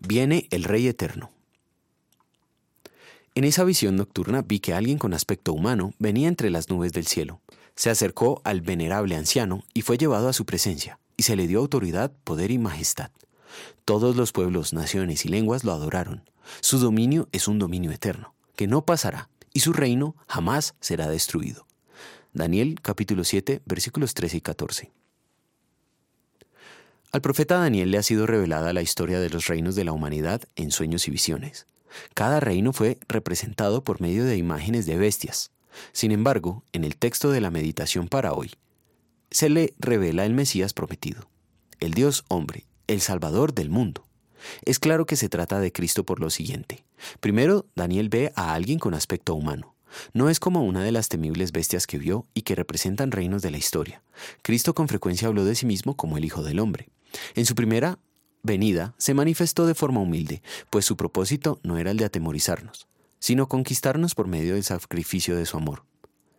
Viene el Rey Eterno. En esa visión nocturna vi que alguien con aspecto humano venía entre las nubes del cielo. Se acercó al venerable anciano y fue llevado a su presencia, y se le dio autoridad, poder y majestad. Todos los pueblos, naciones y lenguas lo adoraron. Su dominio es un dominio eterno, que no pasará, y su reino jamás será destruido. Daniel capítulo 7 versículos 13 y 14. Al profeta Daniel le ha sido revelada la historia de los reinos de la humanidad en sueños y visiones. Cada reino fue representado por medio de imágenes de bestias. Sin embargo, en el texto de la meditación para hoy, se le revela el Mesías prometido, el Dios hombre, el Salvador del mundo. Es claro que se trata de Cristo por lo siguiente. Primero, Daniel ve a alguien con aspecto humano. No es como una de las temibles bestias que vio y que representan reinos de la historia. Cristo con frecuencia habló de sí mismo como el Hijo del Hombre. En su primera venida se manifestó de forma humilde, pues su propósito no era el de atemorizarnos, sino conquistarnos por medio del sacrificio de su amor.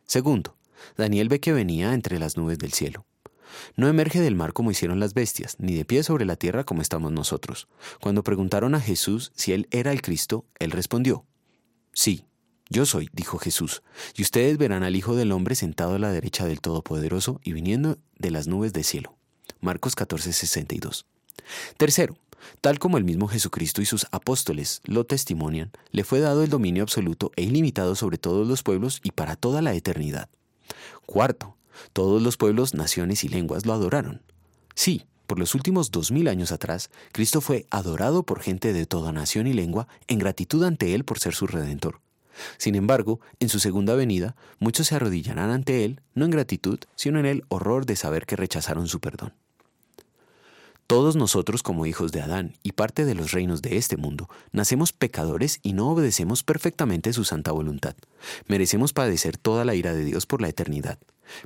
Segundo, Daniel ve que venía entre las nubes del cielo. No emerge del mar como hicieron las bestias, ni de pie sobre la tierra como estamos nosotros. Cuando preguntaron a Jesús si él era el Cristo, él respondió, Sí, yo soy, dijo Jesús, y ustedes verán al Hijo del Hombre sentado a la derecha del Todopoderoso y viniendo de las nubes del cielo. Marcos 14:62. Tercero, tal como el mismo Jesucristo y sus apóstoles lo testimonian, le fue dado el dominio absoluto e ilimitado sobre todos los pueblos y para toda la eternidad. Cuarto, todos los pueblos, naciones y lenguas lo adoraron. Sí, por los últimos dos mil años atrás, Cristo fue adorado por gente de toda nación y lengua en gratitud ante Él por ser su redentor. Sin embargo, en su segunda venida, muchos se arrodillarán ante Él, no en gratitud, sino en el horror de saber que rechazaron su perdón. Todos nosotros como hijos de Adán y parte de los reinos de este mundo, nacemos pecadores y no obedecemos perfectamente su santa voluntad. Merecemos padecer toda la ira de Dios por la eternidad.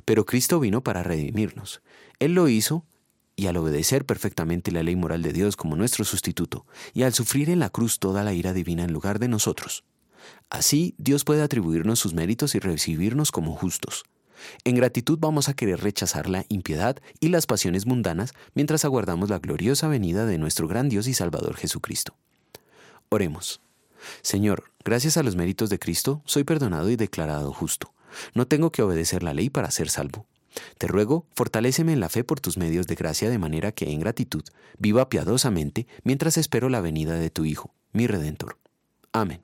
Pero Cristo vino para redimirnos. Él lo hizo y al obedecer perfectamente la ley moral de Dios como nuestro sustituto, y al sufrir en la cruz toda la ira divina en lugar de nosotros. Así Dios puede atribuirnos sus méritos y recibirnos como justos. En gratitud vamos a querer rechazar la impiedad y las pasiones mundanas mientras aguardamos la gloriosa venida de nuestro gran Dios y Salvador Jesucristo. Oremos. Señor, gracias a los méritos de Cristo, soy perdonado y declarado justo. No tengo que obedecer la ley para ser salvo. Te ruego, fortaléceme en la fe por tus medios de gracia de manera que en gratitud viva piadosamente mientras espero la venida de tu Hijo, mi Redentor. Amén.